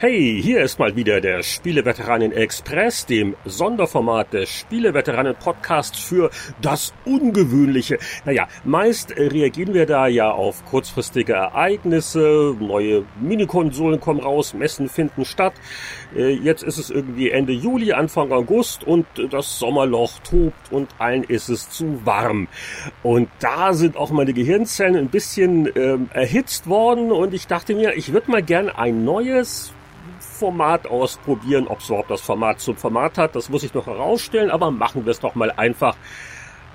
Hey, hier ist mal wieder der Spieleveteranen Express, dem Sonderformat des Spieleveteranen Podcasts für das Ungewöhnliche. Naja, meist reagieren wir da ja auf kurzfristige Ereignisse, neue Minikonsolen kommen raus, Messen finden statt. Äh, jetzt ist es irgendwie Ende Juli, Anfang August und das Sommerloch tobt und allen ist es zu warm. Und da sind auch meine Gehirnzellen ein bisschen ähm, erhitzt worden und ich dachte mir, ich würde mal gern ein neues Format ausprobieren. Ob es überhaupt das Format zum Format hat, das muss ich noch herausstellen, aber machen wir es doch mal einfach.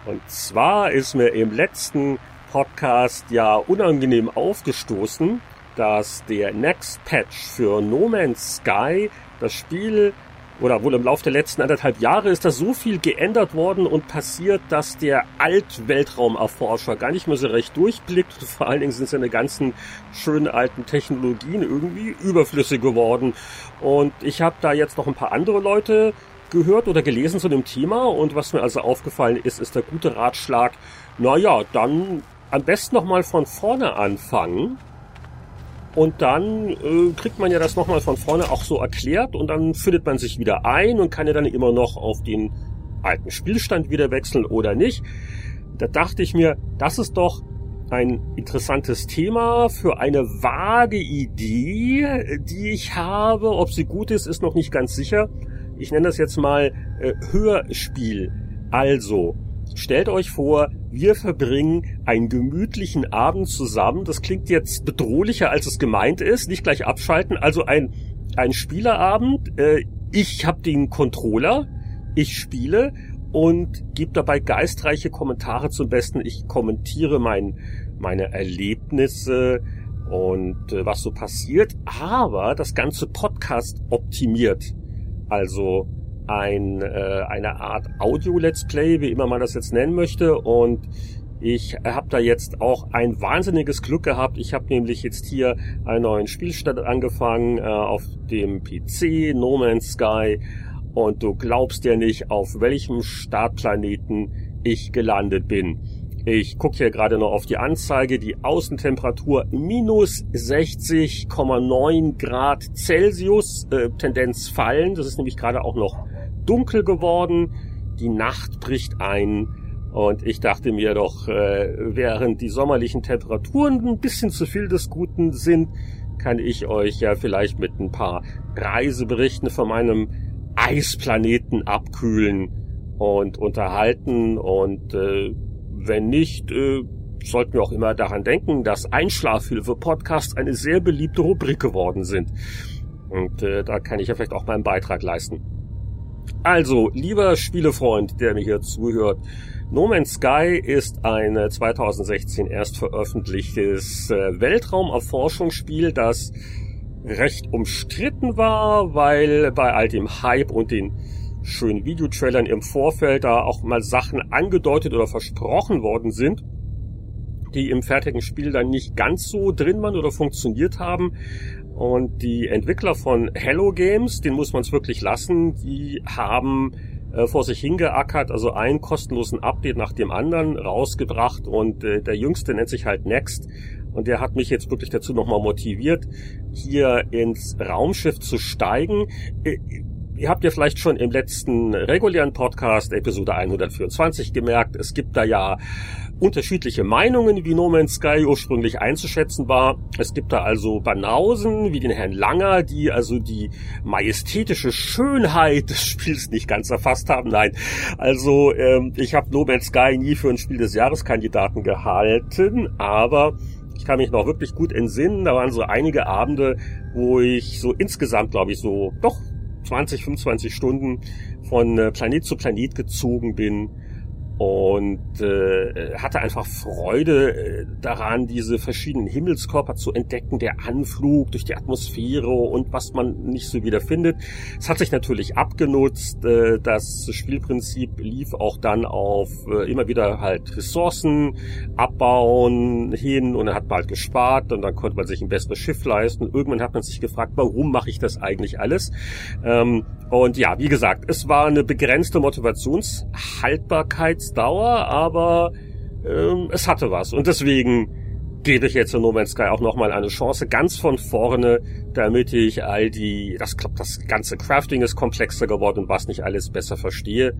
Und zwar ist mir im letzten Podcast ja unangenehm aufgestoßen, dass der Next Patch für No Man's Sky das Spiel oder wohl im Laufe der letzten anderthalb Jahre ist da so viel geändert worden und passiert, dass der Altweltraumerforscher gar nicht mehr so recht durchblickt. Vor allen Dingen sind seine ganzen schönen alten Technologien irgendwie überflüssig geworden. Und ich habe da jetzt noch ein paar andere Leute gehört oder gelesen zu dem Thema und was mir also aufgefallen ist, ist der gute Ratschlag, naja, dann am besten nochmal von vorne anfangen und dann äh, kriegt man ja das nochmal von vorne auch so erklärt und dann findet man sich wieder ein und kann ja dann immer noch auf den alten Spielstand wieder wechseln oder nicht. Da dachte ich mir, das ist doch ein interessantes Thema für eine vage Idee, die ich habe. Ob sie gut ist, ist noch nicht ganz sicher. Ich nenne das jetzt mal äh, Hörspiel. Also, Stellt euch vor, wir verbringen einen gemütlichen Abend zusammen. Das klingt jetzt bedrohlicher, als es gemeint ist. Nicht gleich abschalten. Also ein, ein Spielerabend. Äh, ich habe den Controller. Ich spiele und gebe dabei geistreiche Kommentare zum Besten. Ich kommentiere mein, meine Erlebnisse und äh, was so passiert. Aber das ganze Podcast optimiert. Also ein, äh, eine Art Audio-Let's Play, wie immer man das jetzt nennen möchte. Und ich habe da jetzt auch ein wahnsinniges Glück gehabt. Ich habe nämlich jetzt hier einen neuen Spielstand angefangen äh, auf dem PC, No Man's Sky. Und du glaubst ja nicht, auf welchem Startplaneten ich gelandet bin. Ich gucke hier gerade noch auf die Anzeige. Die Außentemperatur minus 60,9 Grad Celsius, äh, Tendenz fallen. Das ist nämlich gerade auch noch dunkel geworden, die Nacht bricht ein und ich dachte mir doch, äh, während die sommerlichen Temperaturen ein bisschen zu viel des Guten sind, kann ich euch ja vielleicht mit ein paar Reiseberichten von meinem Eisplaneten abkühlen und unterhalten und äh, wenn nicht, äh, sollten wir auch immer daran denken, dass Einschlafhilfe-Podcasts eine sehr beliebte Rubrik geworden sind. Und äh, da kann ich ja vielleicht auch meinen Beitrag leisten. Also, lieber Spielefreund, der mir hier zuhört, No Man's Sky ist ein 2016 erst veröffentlichtes äh, Weltraumerforschungsspiel, das recht umstritten war, weil bei all dem Hype und den schönen Videotrailern im Vorfeld da auch mal Sachen angedeutet oder versprochen worden sind, die im fertigen Spiel dann nicht ganz so drin waren oder funktioniert haben. Und die Entwickler von Hello Games, den muss man es wirklich lassen, die haben äh, vor sich hingeackert, also einen kostenlosen Update nach dem anderen rausgebracht. Und äh, der jüngste nennt sich halt Next. Und der hat mich jetzt wirklich dazu nochmal motiviert, hier ins Raumschiff zu steigen. Äh, ihr habt ja vielleicht schon im letzten regulären Podcast, Episode 124, gemerkt, es gibt da ja unterschiedliche Meinungen, wie No Man's Sky ursprünglich einzuschätzen war. Es gibt da also Banausen wie den Herrn Langer, die also die majestätische Schönheit des Spiels nicht ganz erfasst haben. Nein, also ähm, ich habe No Man's Sky nie für ein Spiel des Jahreskandidaten gehalten, aber ich kann mich noch wirklich gut entsinnen. Da waren so einige Abende, wo ich so insgesamt, glaube ich, so doch 20, 25 Stunden von äh, Planet zu Planet gezogen bin und äh, hatte einfach Freude äh, daran, diese verschiedenen Himmelskörper zu entdecken, der Anflug durch die Atmosphäre und was man nicht so wieder findet. Es hat sich natürlich abgenutzt. Äh, das Spielprinzip lief auch dann auf äh, immer wieder halt Ressourcen abbauen hin und dann hat man halt gespart und dann konnte man sich ein besseres Schiff leisten. Irgendwann hat man sich gefragt, warum mache ich das eigentlich alles? Ähm, und ja, wie gesagt, es war eine begrenzte Motivationshaltbarkeit Dauer, aber ähm, es hatte was. Und deswegen gebe ich jetzt in No Man's Sky auch nochmal eine Chance, ganz von vorne, damit ich all die, das das ganze Crafting ist komplexer geworden und was nicht alles besser verstehe.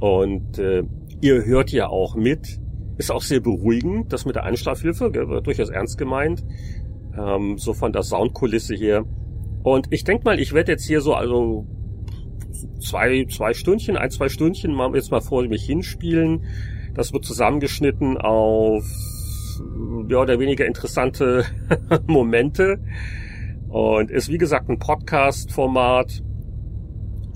Und äh, ihr hört ja auch mit, ist auch sehr beruhigend, das mit der Einschlafhilfe, wird durchaus ernst gemeint, ähm, so von der Soundkulisse her. Und ich denke mal, ich werde jetzt hier so also zwei, zwei Stündchen, ein, zwei Stündchen mal jetzt mal vor mich hinspielen. Das wird zusammengeschnitten auf mehr oder weniger interessante Momente. Und ist wie gesagt ein Podcast-Format.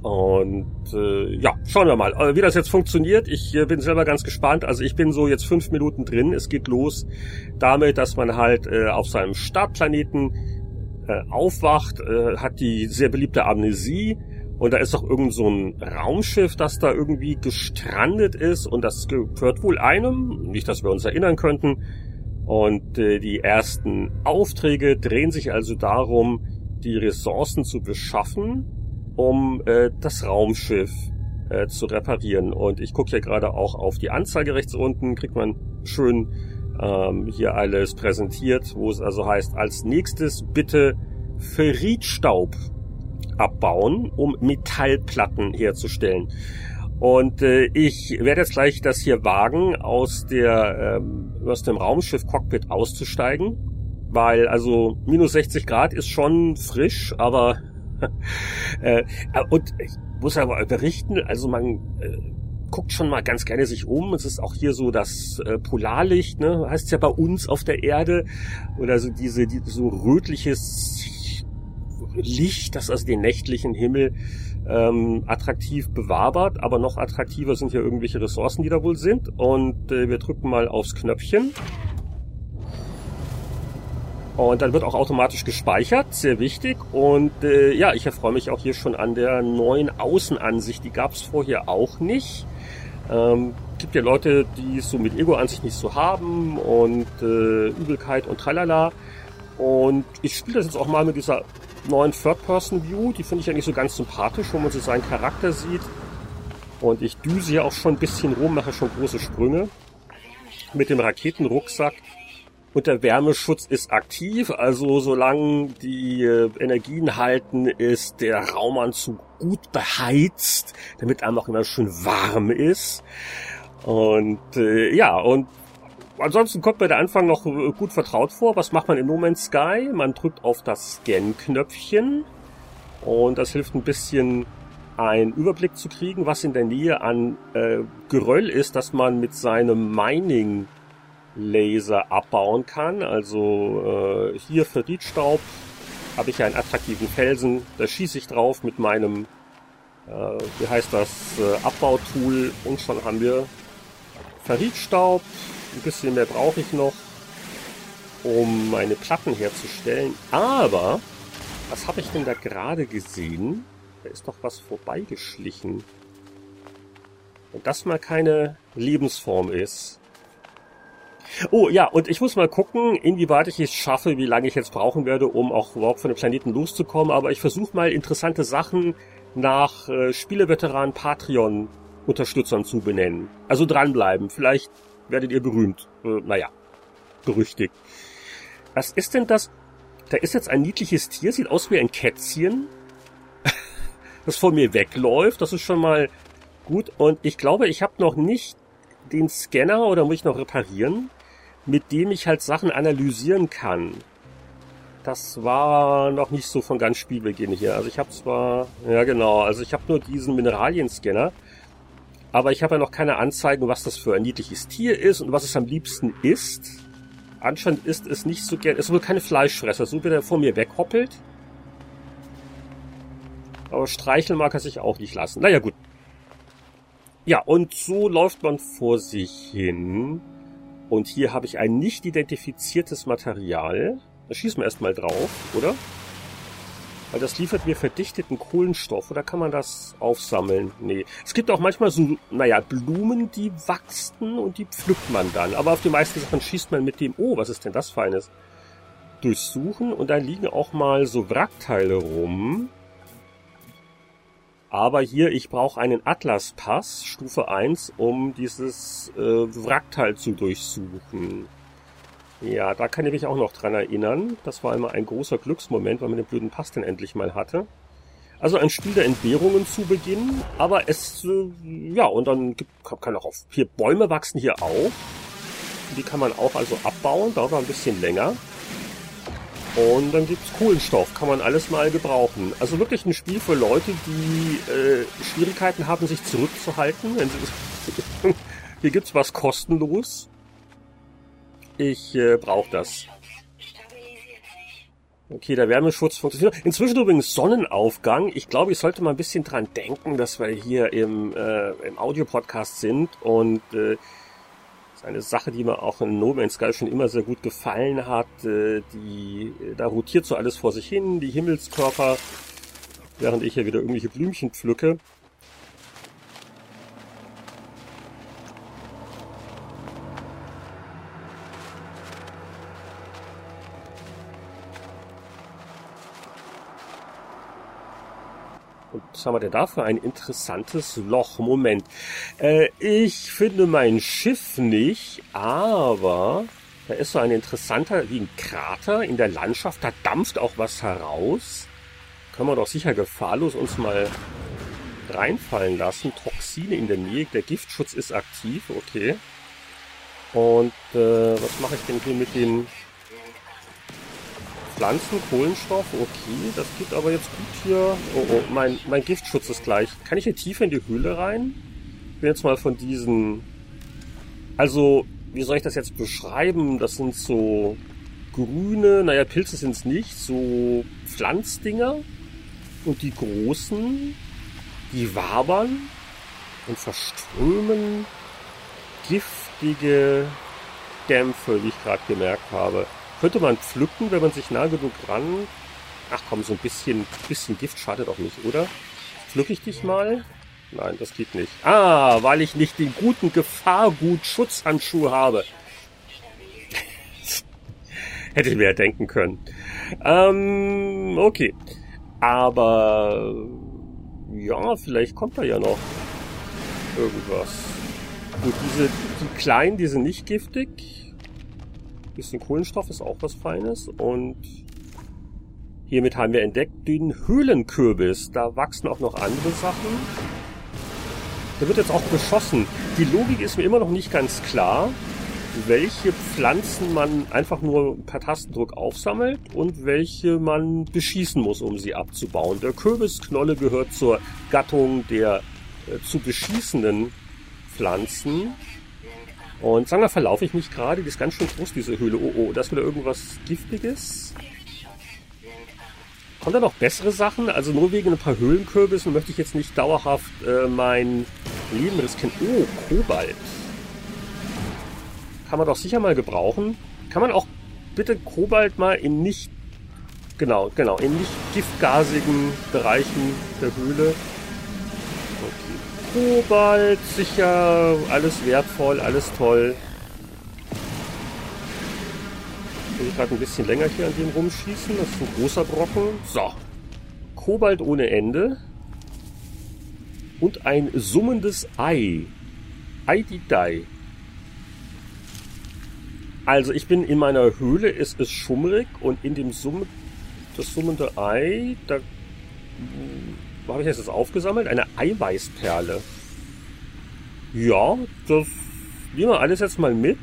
Und äh, ja, schauen wir mal, äh, wie das jetzt funktioniert. Ich äh, bin selber ganz gespannt. Also ich bin so jetzt fünf Minuten drin. Es geht los damit, dass man halt äh, auf seinem Startplaneten äh, aufwacht, äh, hat die sehr beliebte Amnesie und da ist doch irgend so ein Raumschiff, das da irgendwie gestrandet ist und das gehört wohl einem, nicht, dass wir uns erinnern könnten. Und äh, die ersten Aufträge drehen sich also darum, die Ressourcen zu beschaffen, um äh, das Raumschiff äh, zu reparieren. Und ich gucke hier gerade auch auf die Anzeige rechts unten, kriegt man schön ähm, hier alles präsentiert, wo es also heißt, als nächstes bitte Ferritstaub abbauen, um Metallplatten herzustellen. Und äh, ich werde jetzt gleich das hier wagen, aus der ähm, aus dem Raumschiff Cockpit auszusteigen, weil also minus 60 Grad ist schon frisch, aber äh, und ich muss aber berichten, also man äh, guckt schon mal ganz gerne sich um. Es ist auch hier so das äh, Polarlicht, ne, heißt ja bei uns auf der Erde oder so diese die, so rötliches Licht, das also den nächtlichen Himmel ähm, attraktiv bewabert, aber noch attraktiver sind hier irgendwelche Ressourcen, die da wohl sind. Und äh, wir drücken mal aufs Knöpfchen. Und dann wird auch automatisch gespeichert, sehr wichtig. Und äh, ja, ich erfreue mich auch hier schon an der neuen Außenansicht. Die gab es vorher auch nicht. Ähm, gibt ja Leute, die es so mit Ego-Ansicht nicht so haben und äh, Übelkeit und tralala. Und ich spiele das jetzt auch mal mit dieser neuen Third-Person-View. Die finde ich eigentlich so ganz sympathisch, wo man so seinen Charakter sieht. Und ich düse ja auch schon ein bisschen rum, mache schon große Sprünge. Mit dem Raketenrucksack. Und der Wärmeschutz ist aktiv, also solange die äh, Energien halten, ist der Raumanzug gut beheizt, damit einem auch immer schön warm ist. Und äh, ja, und ansonsten kommt mir der Anfang noch äh, gut vertraut vor. Was macht man in No Man's Sky? Man drückt auf das Scan-Knöpfchen und das hilft ein bisschen einen Überblick zu kriegen, was in der Nähe an äh, Geröll ist, dass man mit seinem Mining Laser abbauen kann. Also äh, hier für Riedstaub habe ich einen attraktiven Felsen, da schieße ich drauf mit meinem, äh, wie heißt das, äh, Abbautool und schon haben wir Ferritstaub, ein bisschen mehr brauche ich noch, um meine Platten herzustellen. Aber, was habe ich denn da gerade gesehen? Da ist doch was vorbeigeschlichen. Wenn das mal keine Lebensform ist. Oh ja, und ich muss mal gucken, inwieweit ich es schaffe, wie lange ich jetzt brauchen werde, um auch überhaupt von dem Planeten loszukommen. Aber ich versuche mal interessante Sachen nach äh, Spieleveteran Patreon Unterstützern zu benennen. Also dranbleiben. Vielleicht werdet ihr berühmt. Äh, naja, berüchtigt. Was ist denn das? Da ist jetzt ein niedliches Tier, sieht aus wie ein Kätzchen, das vor mir wegläuft. Das ist schon mal gut. Und ich glaube, ich habe noch nicht den Scanner oder muss ich noch reparieren, mit dem ich halt Sachen analysieren kann. Das war noch nicht so von ganz Spielbeginn hier. Also ich habe zwar, ja genau, also ich habe nur diesen Mineralienscanner aber ich habe ja noch keine Anzeigen, was das für ein niedliches Tier ist und was es am liebsten isst. Anscheinend ist es nicht so gern, es ist wohl keine Fleischfresser, so wie er vor mir weghoppelt. Aber streicheln mag er sich auch nicht lassen. Naja, gut. Ja, und so läuft man vor sich hin. Und hier habe ich ein nicht identifiziertes Material. Da schießen wir erstmal drauf, oder? Weil das liefert mir verdichteten Kohlenstoff. Oder kann man das aufsammeln? Nee. Es gibt auch manchmal so, naja, Blumen, die wachsen und die pflückt man dann. Aber auf die meisten Sachen schießt man mit dem, oh, was ist denn das Feines? Durchsuchen und dann liegen auch mal so Wrackteile rum. Aber hier, ich brauche einen Atlas-Pass, Stufe 1, um dieses äh, Wrackteil zu durchsuchen. Ja, da kann ich mich auch noch dran erinnern. Das war immer ein großer Glücksmoment, weil man den blöden Pass dann endlich mal hatte. Also ein Spiel der Entbehrungen zu Beginn, aber es, äh, ja, und dann gibt, kann auch auf, hier Bäume wachsen hier auch. Die kann man auch also abbauen, dauert ein bisschen länger. Und dann gibt's Kohlenstoff, kann man alles mal gebrauchen. Also wirklich ein Spiel für Leute, die äh, Schwierigkeiten haben, sich zurückzuhalten. Hier gibt's was kostenlos. Ich äh, brauche das. Okay, der Wärmeschutz funktioniert. Inzwischen übrigens Sonnenaufgang. Ich glaube, ich sollte mal ein bisschen dran denken, dass wir hier im, äh, im Audio-Podcast sind und äh, ist eine Sache, die mir auch in No Man's Sky schon immer sehr gut gefallen hat. Äh, die, da rotiert so alles vor sich hin, die Himmelskörper, während ich hier wieder irgendwelche Blümchen pflücke. Was haben wir denn da für ein interessantes Loch? Moment. Äh, ich finde mein Schiff nicht, aber da ist so ein interessanter, wie ein Krater in der Landschaft. Da dampft auch was heraus. Können wir doch sicher gefahrlos uns mal reinfallen lassen. Toxine in der Nähe. Der Giftschutz ist aktiv. Okay. Und äh, was mache ich denn hier mit den Pflanzen, Kohlenstoff, okay, das geht aber jetzt gut hier. Oh, oh, mein, mein Giftschutz ist gleich. Kann ich hier tiefer in die Höhle rein? Ich bin jetzt mal von diesen... Also, wie soll ich das jetzt beschreiben? Das sind so grüne, naja, Pilze sind es nicht, so Pflanzdinger. Und die großen, die wabern und verströmen giftige Dämpfe, wie ich gerade gemerkt habe. Könnte man pflücken, wenn man sich nah genug ran... Ach komm, so ein bisschen, bisschen Gift schadet auch nicht, oder? Pflück ich dich mal? Nein, das geht nicht. Ah, weil ich nicht den guten Gefahrgut-Schutzhandschuh habe. Hätte ich mir ja denken können. Ähm, okay. Aber ja, vielleicht kommt da ja noch irgendwas. Gut, diese, die kleinen, die sind nicht giftig. Bisschen Kohlenstoff ist auch was Feines. Und hiermit haben wir entdeckt den Höhlenkürbis. Da wachsen auch noch andere Sachen. Der wird jetzt auch beschossen. Die Logik ist mir immer noch nicht ganz klar, welche Pflanzen man einfach nur per Tastendruck aufsammelt und welche man beschießen muss, um sie abzubauen. Der Kürbisknolle gehört zur Gattung der äh, zu beschießenden Pflanzen. Und sagen wir, verlaufe ich mich gerade, die ist ganz schön groß, diese Höhle. Oh, oh, da ist wieder irgendwas Giftiges. Kommt da noch bessere Sachen? Also nur wegen ein paar Höhlenkürbissen möchte ich jetzt nicht dauerhaft äh, mein Leben riskieren. Oh, Kobalt. Kann man doch sicher mal gebrauchen. Kann man auch bitte Kobalt mal in nicht, genau, genau, in nicht giftgasigen Bereichen der Höhle Kobalt, sicher, alles wertvoll, alles toll. Will ich gerade ein bisschen länger hier an dem rumschießen. Das ist ein großer Brocken. So. Kobalt ohne Ende. Und ein summendes Ei. Ei die Dei. Also ich bin in meiner Höhle, es ist schummrig und in dem Summ das summende Ei, da habe ich das jetzt aufgesammelt? Eine Eiweißperle. Ja, das nehmen wir alles jetzt mal mit.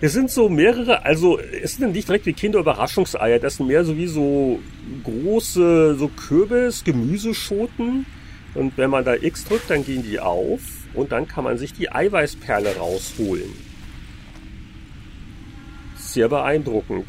Es sind so mehrere, also es sind nicht direkt wie Kinderüberraschungseier, das sind mehr so wie so große, so Kürbis, Gemüseschoten. Und wenn man da X drückt, dann gehen die auf und dann kann man sich die Eiweißperle rausholen. Sehr beeindruckend.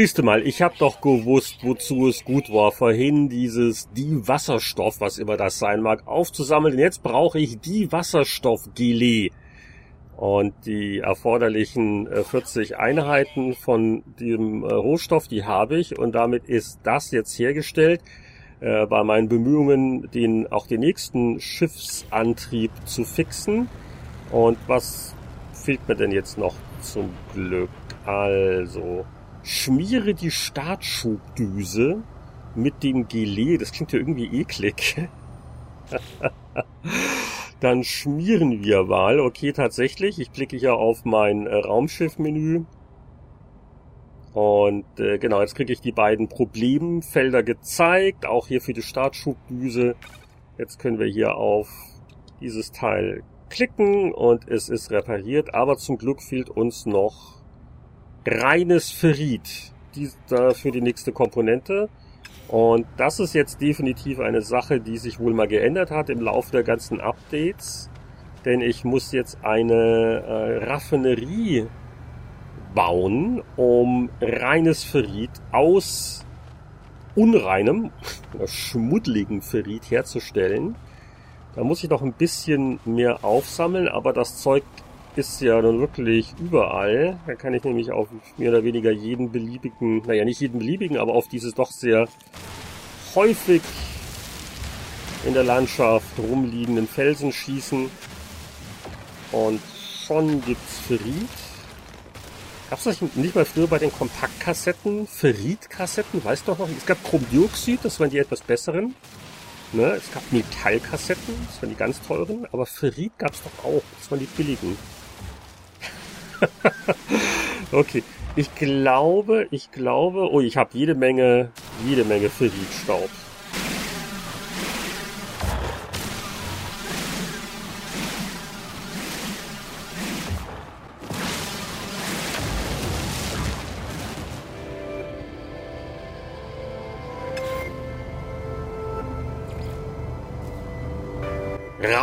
Siehste mal, ich hab doch gewusst, wozu es gut war, vorhin dieses die Wasserstoff, was immer das sein mag, aufzusammeln. jetzt brauche ich die Wasserstoffgelee. Und die erforderlichen 40 äh, Einheiten von dem äh, Rohstoff, die habe ich. Und damit ist das jetzt hergestellt. Äh, bei meinen Bemühungen, den, auch den nächsten Schiffsantrieb zu fixen, Und was fehlt mir denn jetzt noch zum Glück? Also, schmiere die Startschubdüse mit dem Gelee. Das klingt ja irgendwie eklig. Dann schmieren wir mal. Okay, tatsächlich. Ich klicke hier auf mein äh, Raumschiff-Menü. Und äh, genau, jetzt kriege ich die beiden Problemfelder gezeigt. Auch hier für die Startschubdüse. Jetzt können wir hier auf dieses Teil klicken und es ist repariert. Aber zum Glück fehlt uns noch reines Ferrit die, da für die nächste Komponente. Und das ist jetzt definitiv eine Sache, die sich wohl mal geändert hat im Laufe der ganzen Updates. Denn ich muss jetzt eine äh, Raffinerie bauen, um reines Ferrit aus unreinem oder schmuddeligen Ferrit herzustellen. Da muss ich noch ein bisschen mehr aufsammeln, aber das Zeug ist ja nun wirklich überall. Da kann ich nämlich auf mehr oder weniger jeden beliebigen, naja, nicht jeden beliebigen, aber auf dieses doch sehr häufig in der Landschaft rumliegenden Felsen schießen. Und schon gibt's Ferrit. Gab's das nicht mal früher bei den Kompaktkassetten? Ferrit-Kassetten? Weißt du noch? Es gab Chromdioxid, das waren die etwas besseren. Ne? Es gab Metallkassetten, das waren die ganz teuren. Aber Ferrit gab's doch auch, das waren die billigen. okay. Ich glaube, ich glaube, oh, ich habe jede Menge, jede Menge Ferritstaub.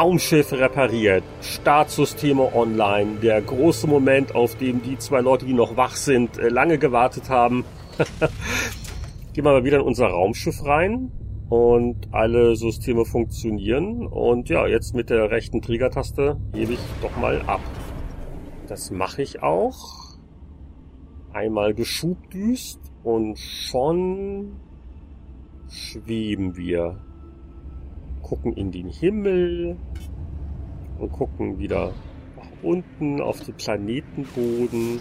Raumschiff repariert, Startsysteme online, der große Moment, auf dem die zwei Leute, die noch wach sind, äh, lange gewartet haben. Gehen wir mal wieder in unser Raumschiff rein und alle Systeme funktionieren und ja, jetzt mit der rechten Triggertaste hebe ich doch mal ab. Das mache ich auch. Einmal geschubdüst und schon schweben wir gucken in den Himmel und gucken wieder nach unten auf den Planetenboden.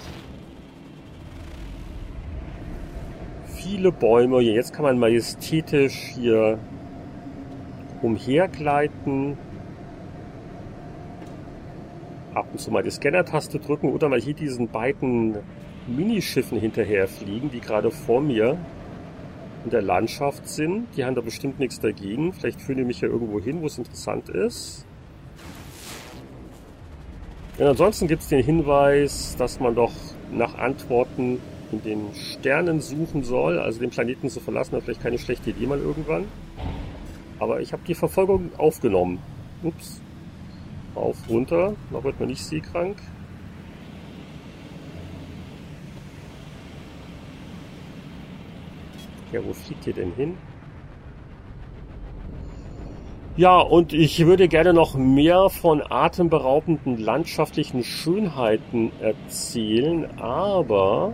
Viele Bäume. Jetzt kann man majestätisch hier umhergleiten. Ab und zu mal die Scanner-Taste drücken oder mal hier diesen beiden Minischiffen hinterher fliegen, die gerade vor mir in der Landschaft sind. Die haben da bestimmt nichts dagegen. Vielleicht führen die mich ja irgendwo hin, wo es interessant ist. Und ansonsten gibt es den Hinweis, dass man doch nach Antworten in den Sternen suchen soll, also den Planeten zu verlassen, war vielleicht keine schlechte Idee mal irgendwann. Aber ich habe die Verfolgung aufgenommen. Ups. Auf, runter. Da wird man nicht seekrank. Ja, wo fliegt ihr denn hin? Ja, und ich würde gerne noch mehr von atemberaubenden landschaftlichen Schönheiten erzählen, aber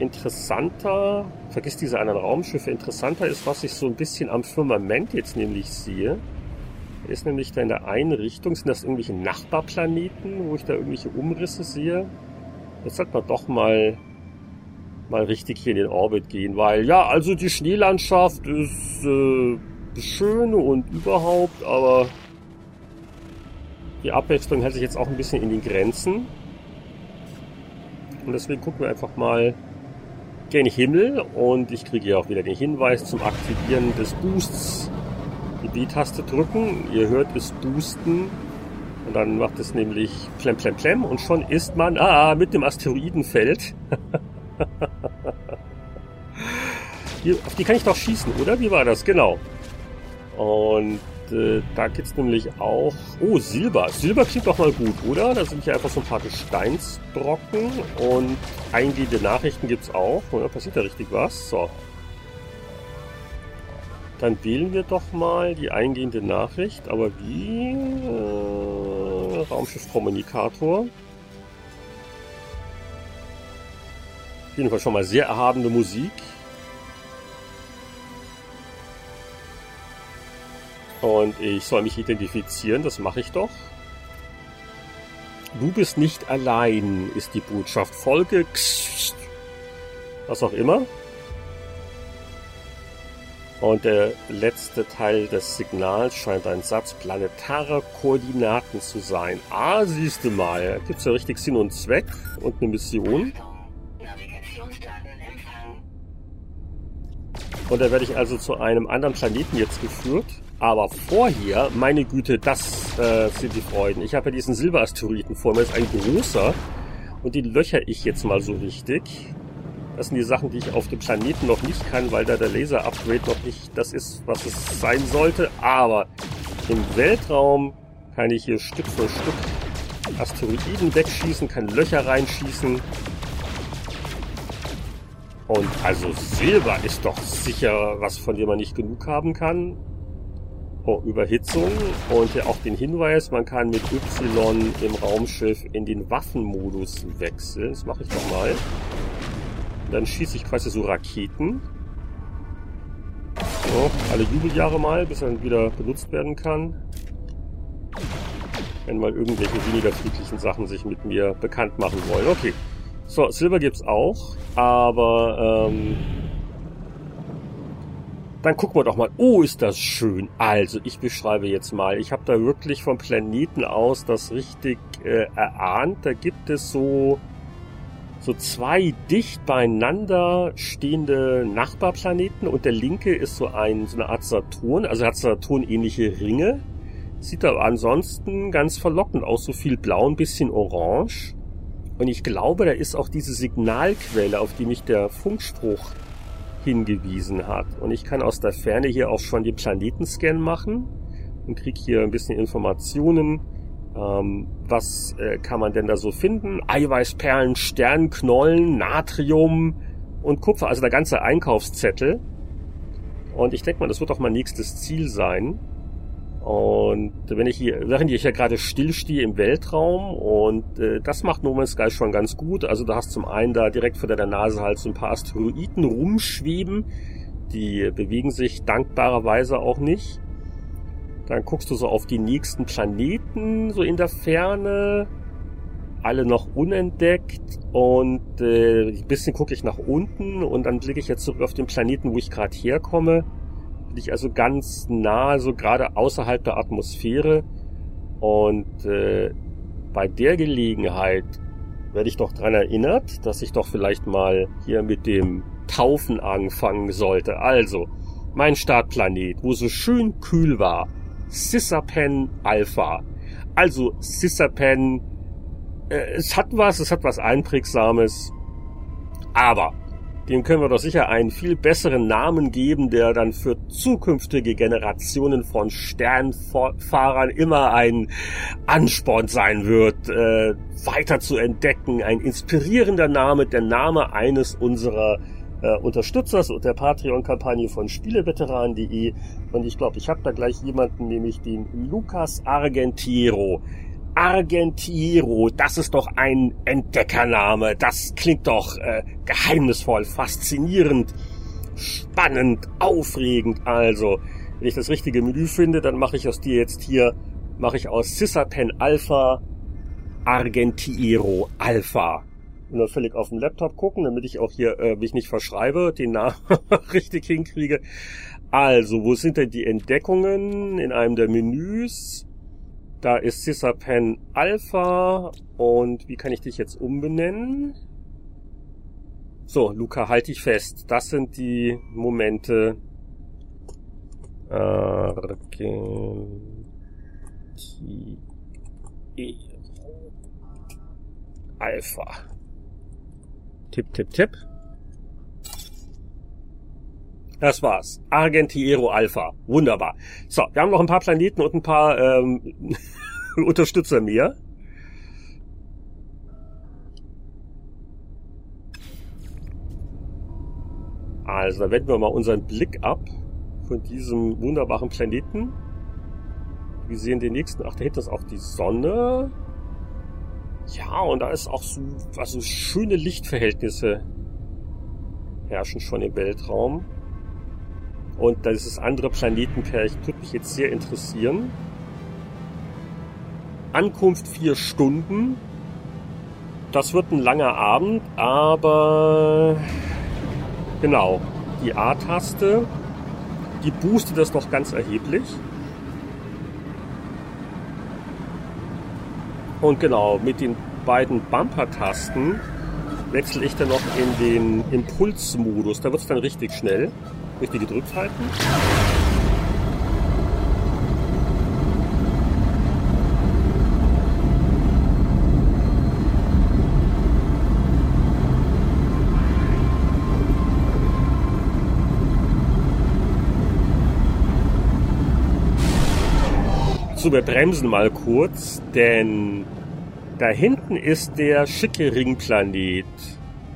interessanter, vergiss diese anderen Raumschiffe, interessanter ist, was ich so ein bisschen am Firmament jetzt nämlich sehe. Ist nämlich da in der einen Richtung, sind das irgendwelche Nachbarplaneten, wo ich da irgendwelche Umrisse sehe. Jetzt sollte man doch mal mal richtig hier in den Orbit gehen, weil ja, also die Schneelandschaft ist äh, schön und überhaupt, aber die Abwechslung hält sich jetzt auch ein bisschen in den Grenzen. Und deswegen gucken wir einfach mal gen Himmel und ich kriege hier auch wieder den Hinweis zum Aktivieren des Boosts. Die B-Taste drücken, ihr hört es boosten und dann macht es nämlich plem plem plem und schon ist man ah, mit dem Asteroidenfeld. Hier, auf die kann ich doch schießen, oder? Wie war das? Genau. Und äh, da gibt's nämlich auch... Oh, Silber. Silber klingt doch mal gut, oder? Da sind hier einfach so ein paar Gesteinsbrocken und eingehende Nachrichten gibt's auch. Und da passiert da richtig was. So. Dann wählen wir doch mal die eingehende Nachricht. Aber wie? Äh, Raumschiffkommunikator. Jeden Fall schon mal sehr erhabene Musik. Und ich soll mich identifizieren, das mache ich doch. Du bist nicht allein, ist die Botschaft. Folge, was auch immer. Und der letzte Teil des Signals scheint ein Satz planetarer Koordinaten zu sein. Ah, siehst du mal, da gibt's ja richtig Sinn und Zweck und eine Mission. Und da werde ich also zu einem anderen Planeten jetzt geführt. Aber vorher, meine Güte, das äh, sind die Freuden. Ich habe ja diesen Silberasteroiden vor mir, ist ein großer. Und den löcher ich jetzt mal so richtig. Das sind die Sachen, die ich auf dem Planeten noch nicht kann, weil da der Laser-Upgrade noch nicht das ist, was es sein sollte. Aber im Weltraum kann ich hier Stück für Stück Asteroiden wegschießen, kann Löcher reinschießen. Und also Silber ist doch sicher was, von dem man nicht genug haben kann. Oh, Überhitzung und ja auch den Hinweis, man kann mit Y im Raumschiff in den Waffenmodus wechseln. Das mache ich doch mal. Dann schieße ich quasi so Raketen. So, alle Jubeljahre mal, bis er dann wieder benutzt werden kann. Wenn mal irgendwelche weniger friedlichen Sachen sich mit mir bekannt machen wollen. Okay. So, Silber gibt's auch, aber ähm, dann gucken wir doch mal. Oh, ist das schön. Also, ich beschreibe jetzt mal. Ich habe da wirklich vom Planeten aus das richtig äh, erahnt. Da gibt es so so zwei dicht beieinander stehende Nachbarplaneten und der linke ist so ein, so eine Art Saturn, also hat Saturn-ähnliche Ringe. Sieht aber ansonsten ganz verlockend aus, so viel blau, ein bisschen orange. Und ich glaube, da ist auch diese Signalquelle, auf die mich der Funkspruch hingewiesen hat. Und ich kann aus der Ferne hier auch schon den Planetenscan machen und kriege hier ein bisschen Informationen ähm, was äh, kann man denn da so finden? Eiweißperlen, Sternknollen, Natrium und Kupfer, also der ganze Einkaufszettel. Und ich denke mal, das wird auch mein nächstes Ziel sein. Und wenn ich hier, während ich ja gerade stillstehe im Weltraum und äh, das macht No Man's Sky schon ganz gut. Also du hast zum einen da direkt vor deiner Nase halt so ein paar Asteroiden rumschweben. Die bewegen sich dankbarerweise auch nicht. Dann guckst du so auf die nächsten Planeten, so in der Ferne. Alle noch unentdeckt. Und äh, ein bisschen gucke ich nach unten und dann blicke ich jetzt zurück auf den Planeten, wo ich gerade herkomme. Bin ich also ganz nah, so gerade außerhalb der Atmosphäre. Und äh, bei der Gelegenheit werde ich doch dran erinnert, dass ich doch vielleicht mal hier mit dem Taufen anfangen sollte. Also, mein Startplanet, wo so schön kühl war, Cisapen Alpha. Also Cisapen, äh, es hat was, es hat was Einprägsames, aber dem können wir doch sicher einen viel besseren Namen geben, der dann für zukünftige Generationen von Sternfahrern immer ein Ansporn sein wird, äh, weiter zu entdecken. Ein inspirierender Name, der Name eines unserer äh, Unterstützers und der Patreon-Kampagne von Spieleveteranen.de. Und ich glaube, ich habe da gleich jemanden, nämlich den Lukas Argentiero. Argentiero, das ist doch ein Entdeckername. Das klingt doch äh, geheimnisvoll, faszinierend, spannend, aufregend. Also, wenn ich das richtige Menü finde, dann mache ich aus dir jetzt hier, mache ich aus Cisapen Alpha Argentiero Alpha nur völlig auf dem Laptop gucken, damit ich auch hier äh, mich nicht verschreibe, den Namen richtig hinkriege. Also, wo sind denn die Entdeckungen? In einem der Menüs. Da ist Cisapen Alpha. Und wie kann ich dich jetzt umbenennen? So, Luca, halte ich fest. Das sind die Momente. Alpha. Tipp, tipp, tipp. Das war's. Argentiero Alpha. Wunderbar. So, wir haben noch ein paar Planeten und ein paar ähm, Unterstützer mehr. Also, da wenden wir mal unseren Blick ab von diesem wunderbaren Planeten. Wir sehen den nächsten. Ach, da hinten ist auch die Sonne. Ja, und da ist auch so, also schöne Lichtverhältnisse herrschen schon im Weltraum. Und dieses andere Planetenpärchen tut mich jetzt sehr interessieren. Ankunft vier Stunden. Das wird ein langer Abend, aber genau, die A-Taste, die boostet das doch ganz erheblich. Und genau, mit den beiden Bumper-Tasten wechsle ich dann noch in den Impulsmodus. Da wird es dann richtig schnell. Richtig gedrückt halten. So, wir bremsen mal kurz, denn da hinten ist der schicke Ringplanet,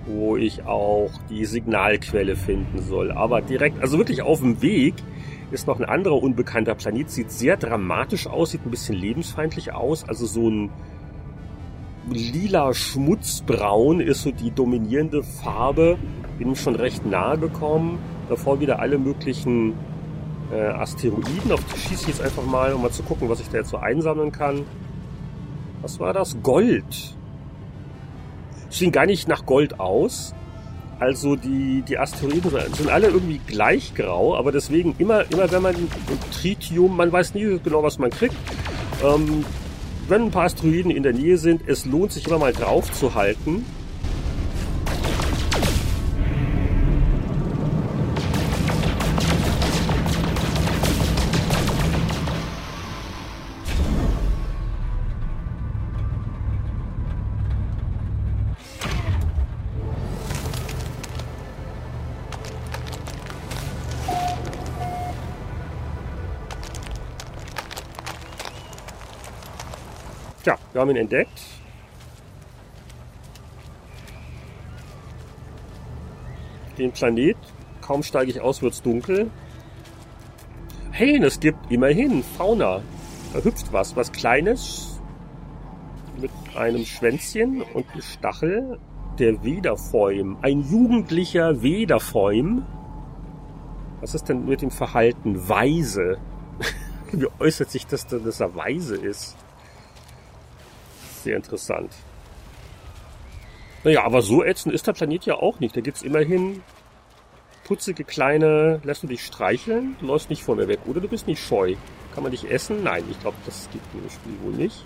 wo ich auch die Signalquelle finden soll. Aber direkt, also wirklich auf dem Weg ist noch ein anderer unbekannter Planet. Sieht sehr dramatisch aus, sieht ein bisschen lebensfeindlich aus. Also so ein lila Schmutzbraun ist so die dominierende Farbe. Bin schon recht nahe gekommen. Davor wieder alle möglichen äh, Asteroiden. Auf die schieße ich jetzt einfach mal, um mal zu gucken, was ich da jetzt so einsammeln kann. Was war das? Gold. Sehen gar nicht nach Gold aus. Also die, die Asteroiden sind alle irgendwie gleich grau, aber deswegen immer, immer wenn man Tritium, man weiß nie genau, was man kriegt. Ähm, wenn ein paar Asteroiden in der Nähe sind, es lohnt sich immer mal drauf zu halten haben entdeckt. Den Planet. Kaum steige ich aus, wird es dunkel. Hey, es gibt immerhin Fauna. Da hüpft was, was Kleines. Mit einem Schwänzchen und einem Stachel. Der Wederfäum. Ein jugendlicher Wederfäum. Was ist denn mit dem Verhalten? Weise. Wie äußert sich das denn, dass er weise ist? Sehr interessant. Naja, aber so ätzend ist der Planet ja auch nicht. Da gibt's immerhin putzige kleine, lässt du dich streicheln, du läufst nicht vor mir weg oder du bist nicht scheu. Kann man dich essen? Nein, ich glaube, das gibt im Spiel wohl nicht.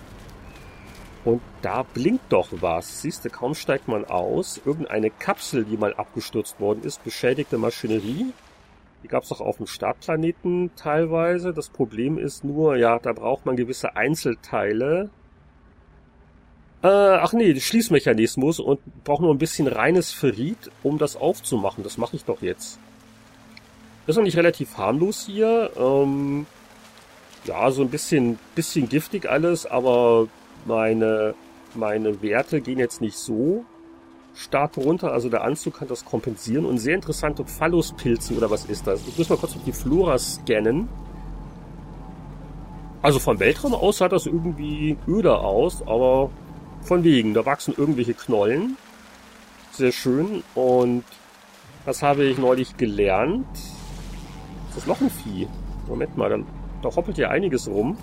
Und da blinkt doch was. Siehst du, kaum steigt man aus. Irgendeine Kapsel, die mal abgestürzt worden ist, beschädigte Maschinerie. Die gab's auch auf dem Startplaneten teilweise. Das Problem ist nur, ja, da braucht man gewisse Einzelteile, äh, ach nee, Schließmechanismus und brauche nur ein bisschen reines Ferrit, um das aufzumachen. Das mache ich doch jetzt. Das ist nicht relativ harmlos hier. Ähm, ja, so ein bisschen, bisschen giftig alles, aber meine, meine Werte gehen jetzt nicht so stark runter. Also der Anzug kann das kompensieren. Und sehr interessante Phalluspilze oder was ist das? Ich muss mal kurz auf die Flora scannen. Also vom Weltraum aus sah das irgendwie öder aus, aber von wegen, da wachsen irgendwelche Knollen. Sehr schön. Und was habe ich neulich gelernt? Ist das noch ein Vieh? Moment mal, dann, da hoppelt ja einiges rum.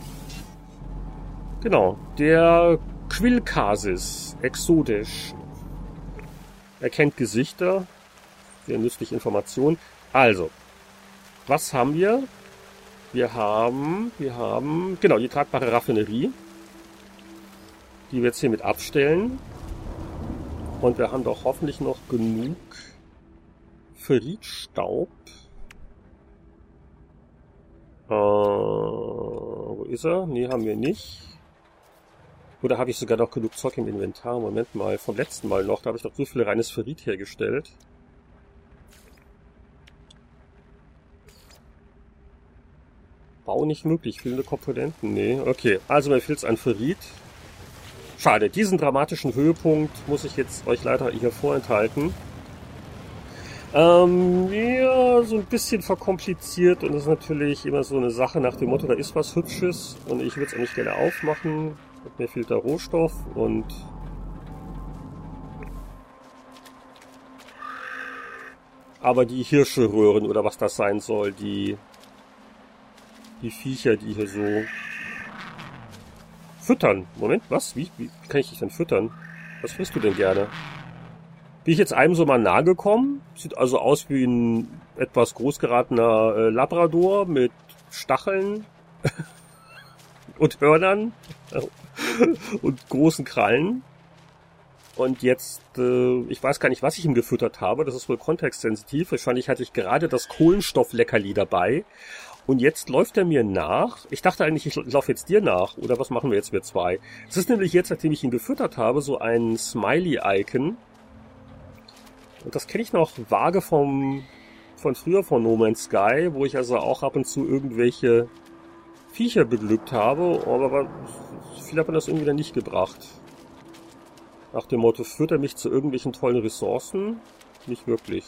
Genau, der Quillcasis, exotisch. Erkennt Gesichter. Sehr nützliche Information. Also, was haben wir? Wir haben, wir haben, genau, die tragbare Raffinerie die wir jetzt hier mit abstellen. Und wir haben doch hoffentlich noch genug Ferritstaub. Äh, wo ist er? Nee, haben wir nicht. Oder habe ich sogar noch genug Zeug im Inventar? Moment mal, vom letzten Mal noch. Da habe ich doch so viel reines Ferrit hergestellt. Bau nicht möglich, fehlende Komponenten. Nee, okay. Also mir fehlt es an Ferrit. Schade, diesen dramatischen Höhepunkt muss ich jetzt euch leider hier vorenthalten. Ähm, ja, so ein bisschen verkompliziert und das ist natürlich immer so eine Sache nach dem Motto, da ist was Hübsches und ich würde es auch nicht gerne aufmachen. Mir fehlt der Rohstoff und aber die Hirscheröhren oder was das sein soll, die die Viecher, die hier so Füttern. Moment, was? Wie, wie kann ich dich denn füttern? Was frisst du denn gerne? Bin ich jetzt einem so mal nahe gekommen? Sieht also aus wie ein etwas großgeratener äh, Labrador mit Stacheln und Hörnern und großen Krallen. Und jetzt, äh, ich weiß gar nicht, was ich ihm gefüttert habe. Das ist wohl kontextsensitiv. Wahrscheinlich hatte ich gerade das Kohlenstoffleckerli dabei. Und jetzt läuft er mir nach. Ich dachte eigentlich, ich laufe jetzt dir nach. Oder was machen wir jetzt, wir zwei? Es ist nämlich jetzt, nachdem ich ihn gefüttert habe, so ein Smiley-Icon. Und das kenne ich noch vage vom, von früher von No Man's Sky, wo ich also auch ab und zu irgendwelche Viecher beglückt habe. Aber viel hat man das irgendwie dann nicht gebracht. Nach dem Motto, führt er mich zu irgendwelchen tollen Ressourcen? Nicht wirklich.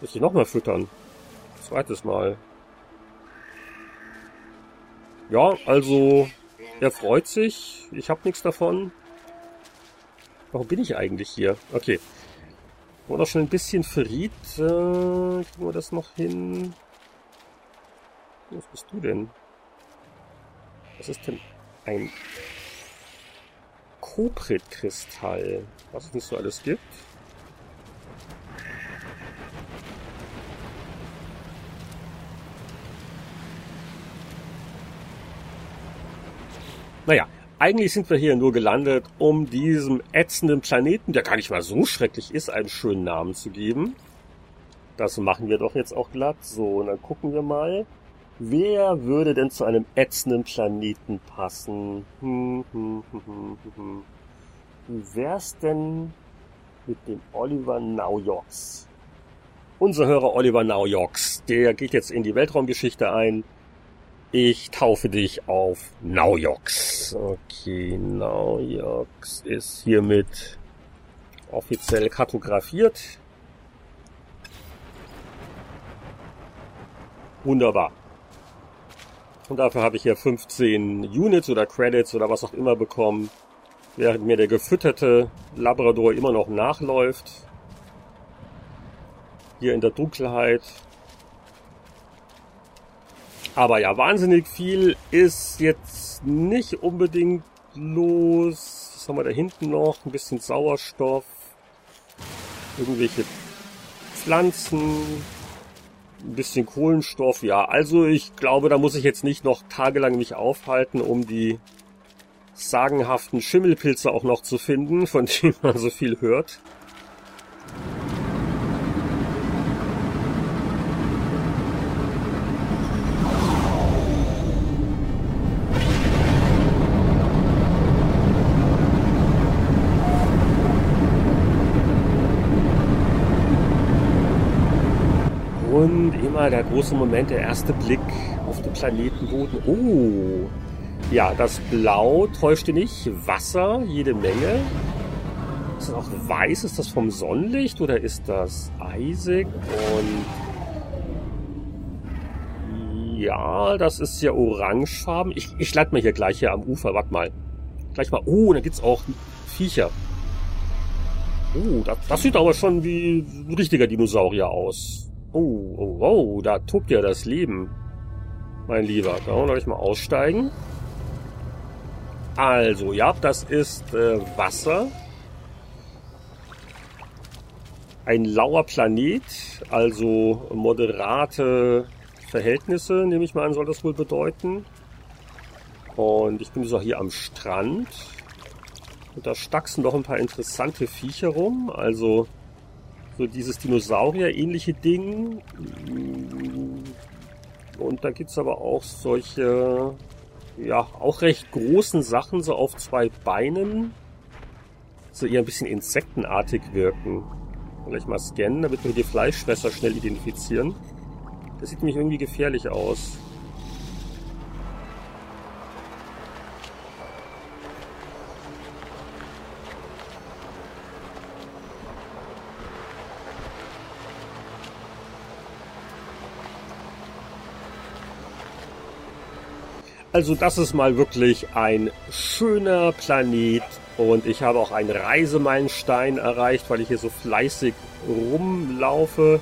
Muss ich nochmal füttern? Zweites Mal. Ja, also, er freut sich. Ich habe nichts davon. Warum bin ich eigentlich hier? Okay. War noch schon ein bisschen Ferrit. Äh, kriegen wir das noch hin? Was bist du denn? Was ist denn ein Koprit-Kristall, was es nicht so alles gibt. Naja, eigentlich sind wir hier nur gelandet, um diesem ätzenden Planeten, der gar nicht mal so schrecklich ist, einen schönen Namen zu geben. Das machen wir doch jetzt auch glatt. So, und dann gucken wir mal. Wer würde denn zu einem ätzenden Planeten passen? Hm, hm, hm, hm, hm. Wie wär's denn mit dem Oliver Naujoks? Unser Hörer Oliver Naujoks, der geht jetzt in die Weltraumgeschichte ein. Ich taufe dich auf Naujoks. Okay, Naujoks ist hiermit offiziell kartografiert. Wunderbar. Und dafür habe ich hier 15 Units oder Credits oder was auch immer bekommen, während mir der gefütterte Labrador immer noch nachläuft. Hier in der Dunkelheit. Aber ja, wahnsinnig viel ist jetzt nicht unbedingt los. Was haben wir da hinten noch? Ein bisschen Sauerstoff. Irgendwelche Pflanzen ein bisschen Kohlenstoff, ja. Also ich glaube, da muss ich jetzt nicht noch tagelang mich aufhalten, um die sagenhaften Schimmelpilze auch noch zu finden, von denen man so viel hört. Und immer der große Moment, der erste Blick auf den Planetenboden. Oh, ja, das Blau täuschte nicht. Wasser, jede Menge. Ist das auch weiß? Ist das vom Sonnenlicht oder ist das eisig? Und ja, das ist ja orangefarben. Ich, ich lande mal hier gleich hier am Ufer. Warte mal. Gleich mal. Oh, da gibt's auch Viecher. Oh, das, das sieht aber schon wie ein richtiger Dinosaurier aus. Oh, oh, oh, da tobt ja das Leben. Mein Lieber, da wollen wir mal aussteigen. Also, ja, das ist äh, Wasser. Ein lauer Planet, also moderate Verhältnisse, nehme ich mal an, soll das wohl bedeuten. Und ich bin so hier am Strand. Und da stachsen doch ein paar interessante Viecher rum. Also so dieses Dinosaurier-ähnliche Ding. Und da gibt es aber auch solche, ja, auch recht großen Sachen, so auf zwei Beinen. So eher ein bisschen insektenartig wirken. Vielleicht mal scannen, damit wir die Fleischfresser schnell identifizieren. Das sieht nämlich irgendwie gefährlich aus. Also das ist mal wirklich ein schöner Planet und ich habe auch einen Reisemeilenstein erreicht, weil ich hier so fleißig rumlaufe.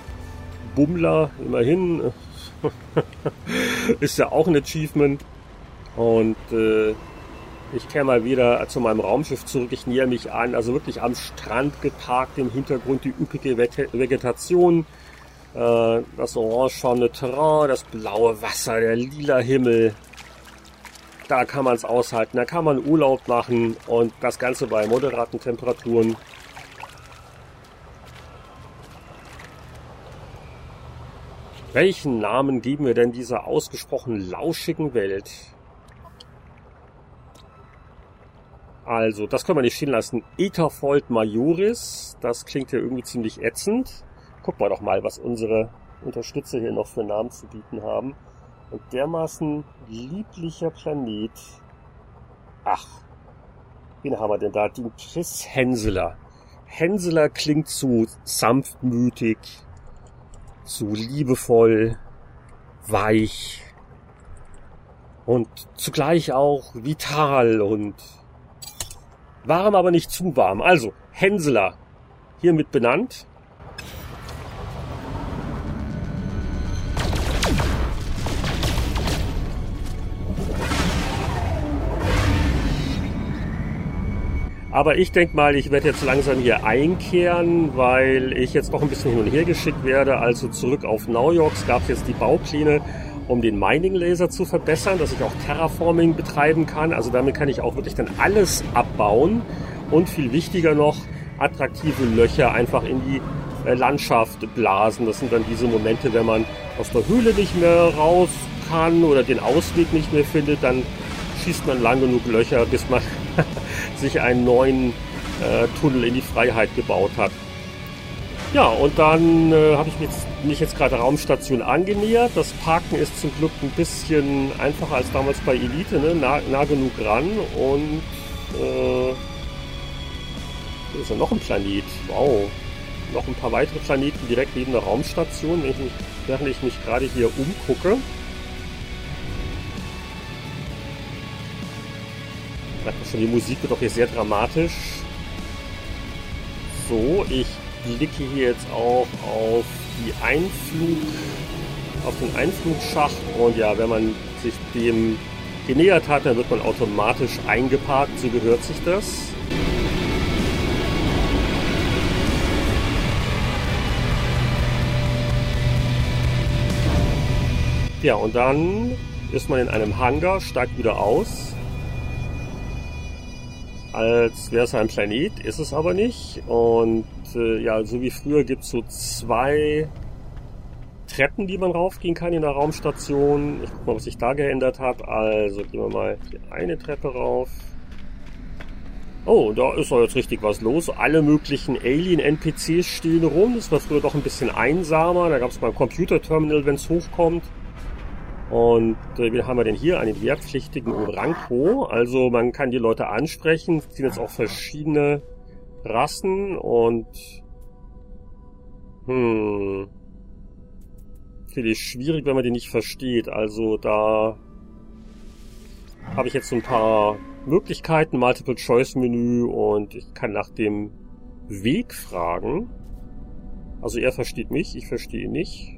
Bummler, immerhin. ist ja auch ein Achievement. Und äh, ich kehre mal wieder zu meinem Raumschiff zurück. Ich näher mich an, also wirklich am Strand geparkt, im Hintergrund die üppige Vegetation, äh, das orangefarbene Terrain, das blaue Wasser, der lila Himmel. Da kann man es aushalten, da kann man Urlaub machen und das Ganze bei moderaten Temperaturen. Welchen Namen geben wir denn dieser ausgesprochen lauschigen Welt? Also, das können wir nicht stehen lassen. Etherfold Majoris, das klingt ja irgendwie ziemlich ätzend. Gucken wir doch mal, was unsere Unterstützer hier noch für Namen zu bieten haben. Und dermaßen lieblicher Planet. Ach, wen haben wir denn da? Den Chris Henseler. Henseler klingt zu sanftmütig, zu liebevoll, weich und zugleich auch vital und Warm, aber nicht zu warm. Also, Hänseler. Hiermit benannt. Aber ich denke mal, ich werde jetzt langsam hier einkehren, weil ich jetzt noch ein bisschen hin und her geschickt werde. Also zurück auf New York. Es gab jetzt die Baupläne um den Mining Laser zu verbessern, dass ich auch Terraforming betreiben kann. Also damit kann ich auch wirklich dann alles abbauen und viel wichtiger noch attraktive Löcher einfach in die äh, Landschaft blasen. Das sind dann diese Momente, wenn man aus der Höhle nicht mehr raus kann oder den Ausweg nicht mehr findet, dann schießt man lang genug Löcher, bis man sich einen neuen äh, Tunnel in die Freiheit gebaut hat. Ja, und dann äh, habe ich mich jetzt, mich jetzt gerade Raumstation angenähert. Das Parken ist zum Glück ein bisschen einfacher als damals bei Elite, ne? nah, nah genug ran. Und äh, hier ist ja noch ein Planet. Wow. Noch ein paar weitere Planeten direkt neben der Raumstation, ich mich, während ich mich gerade hier umgucke. Schon die Musik wird doch hier sehr dramatisch. So, ich blicke hier jetzt auch auf die Einflug, auf den Einflugschacht und ja, wenn man sich dem genähert hat, dann wird man automatisch eingeparkt, so gehört sich das. Ja, und dann ist man in einem Hangar, steigt wieder aus als wäre es ein Planet, ist es aber nicht. Und äh, ja, so wie früher gibt es so zwei Treppen, die man raufgehen kann in der Raumstation. Ich guck mal, was sich da geändert hat. Also gehen wir mal die eine Treppe rauf. Oh, da ist doch jetzt richtig was los. Alle möglichen Alien-NPCs stehen rum. Das war früher doch ein bisschen einsamer. Da gab es mal ein Computerterminal, wenn es hochkommt. Und äh, wir haben wir denn hier? Einen wehrpflichtigen Oranko. Also man kann die Leute ansprechen. Es sind jetzt auch verschiedene Rassen und hm, finde ich schwierig, wenn man die nicht versteht. Also da habe ich jetzt so ein paar Möglichkeiten, Multiple-Choice-Menü und ich kann nach dem Weg fragen. Also er versteht mich, ich verstehe ihn nicht.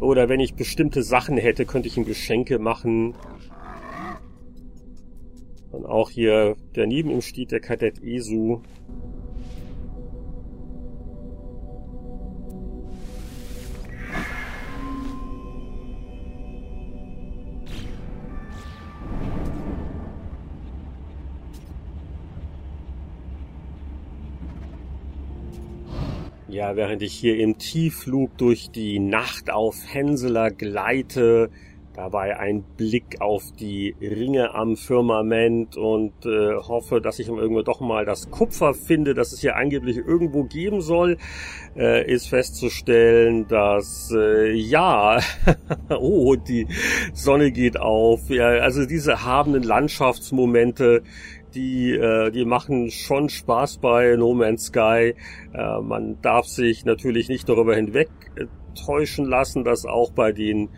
Oder wenn ich bestimmte Sachen hätte, könnte ich ihm Geschenke machen. Und auch hier daneben ihm steht der Kadett Esu. Ja, während ich hier im Tiefflug durch die Nacht auf Henseler gleite, dabei ein Blick auf die Ringe am Firmament und äh, hoffe, dass ich irgendwo doch mal das Kupfer finde, das es hier angeblich irgendwo geben soll, äh, ist festzustellen, dass äh, ja, oh, die Sonne geht auf. Ja, also diese habenden Landschaftsmomente, die, äh, die machen schon Spaß bei No Man's Sky. Äh, man darf sich natürlich nicht darüber hinweg täuschen lassen, dass auch bei den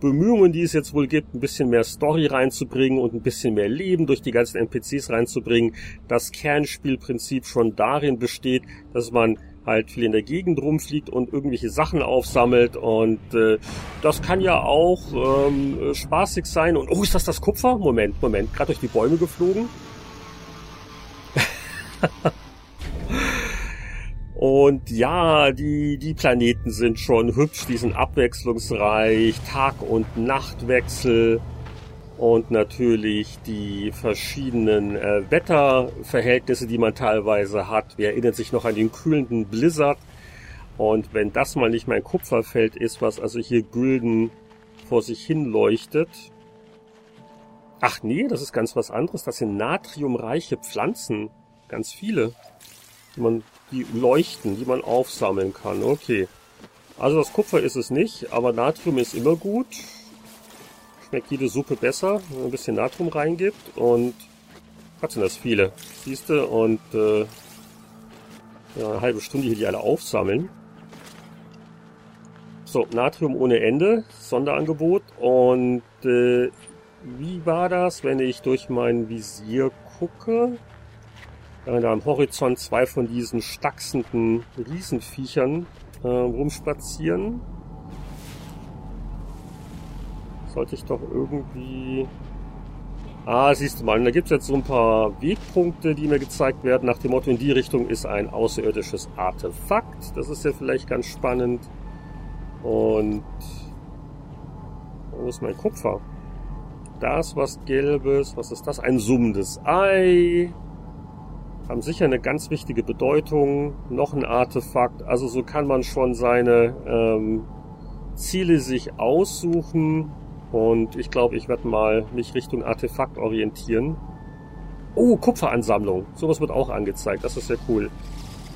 Bemühungen, die es jetzt wohl gibt, ein bisschen mehr Story reinzubringen und ein bisschen mehr Leben durch die ganzen NPCs reinzubringen, das Kernspielprinzip schon darin besteht, dass man halt viel in der Gegend rumfliegt und irgendwelche Sachen aufsammelt und äh, das kann ja auch ähm, spaßig sein. Und oh, ist das das Kupfer? Moment, Moment, gerade durch die Bäume geflogen. Und ja, die, die Planeten sind schon hübsch, die sind abwechslungsreich, Tag- und Nachtwechsel und natürlich die verschiedenen äh, Wetterverhältnisse, die man teilweise hat. Wer erinnert sich noch an den kühlenden Blizzard? Und wenn das mal nicht mein Kupferfeld ist, was also hier gülden vor sich hin leuchtet. Ach nee, das ist ganz was anderes. Das sind natriumreiche Pflanzen. Ganz viele. Die man die leuchten, die man aufsammeln kann. Okay. Also das Kupfer ist es nicht, aber Natrium ist immer gut. Schmeckt jede Suppe besser, wenn man ein bisschen Natrium reingibt. Und was sind das viele? Siehste und äh, ja, eine halbe Stunde hier die alle aufsammeln. So, Natrium ohne Ende, Sonderangebot. Und äh, wie war das, wenn ich durch mein Visier gucke? Während da am Horizont zwei von diesen stachsenden Riesenviechern äh, rumspazieren. Sollte ich doch irgendwie... Ah, siehst du mal, da gibt es jetzt so ein paar Wegpunkte, die mir gezeigt werden, nach dem Motto, in die Richtung ist ein außerirdisches Artefakt. Das ist ja vielleicht ganz spannend. Und wo ist mein Kupfer? Da ist was Gelbes. Was ist das? Ein summendes Ei haben sicher eine ganz wichtige Bedeutung, noch ein Artefakt. Also so kann man schon seine ähm, Ziele sich aussuchen und ich glaube, ich werde mal mich Richtung Artefakt orientieren. Oh, Kupferansammlung. Sowas wird auch angezeigt. Das ist ja cool.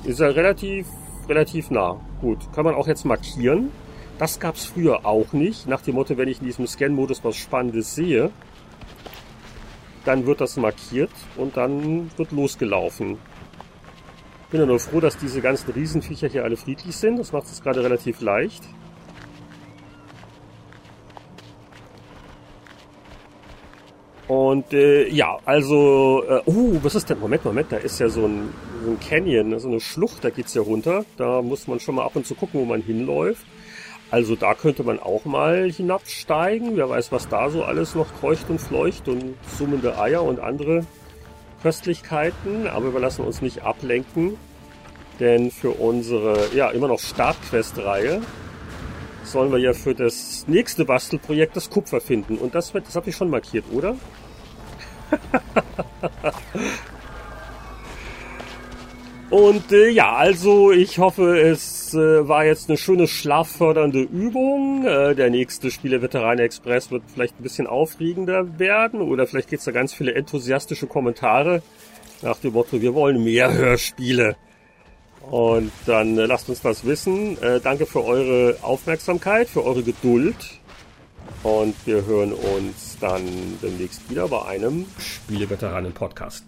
Ist ja relativ, relativ nah. Gut. Kann man auch jetzt markieren. Das gab's früher auch nicht. Nach dem Motto, wenn ich in diesem Scan-Modus was Spannendes sehe, dann wird das markiert und dann wird losgelaufen. Bin ja nur froh, dass diese ganzen Riesenviecher hier alle friedlich sind. Das macht es gerade relativ leicht. Und äh, ja, also, äh, oh, was ist denn? Moment, Moment, da ist ja so ein, so ein Canyon, so eine Schlucht, da geht's ja runter. Da muss man schon mal ab und zu gucken, wo man hinläuft. Also da könnte man auch mal hinabsteigen. Wer weiß, was da so alles noch kreucht und fleucht und summende Eier und andere Köstlichkeiten. Aber wir lassen uns nicht ablenken, denn für unsere, ja, immer noch Startquest-Reihe sollen wir ja für das nächste Bastelprojekt das Kupfer finden. Und das, wird, das habe ich schon markiert, oder? Und äh, ja, also ich hoffe, es äh, war jetzt eine schöne schlaffördernde Übung. Äh, der nächste Spieleveteran Express wird vielleicht ein bisschen aufregender werden oder vielleicht gibt's da ganz viele enthusiastische Kommentare nach dem Motto, wir wollen mehr Hörspiele. Und dann äh, lasst uns das wissen. Äh, danke für eure Aufmerksamkeit, für eure Geduld. Und wir hören uns dann demnächst wieder bei einem Spieleveteranen-Podcast.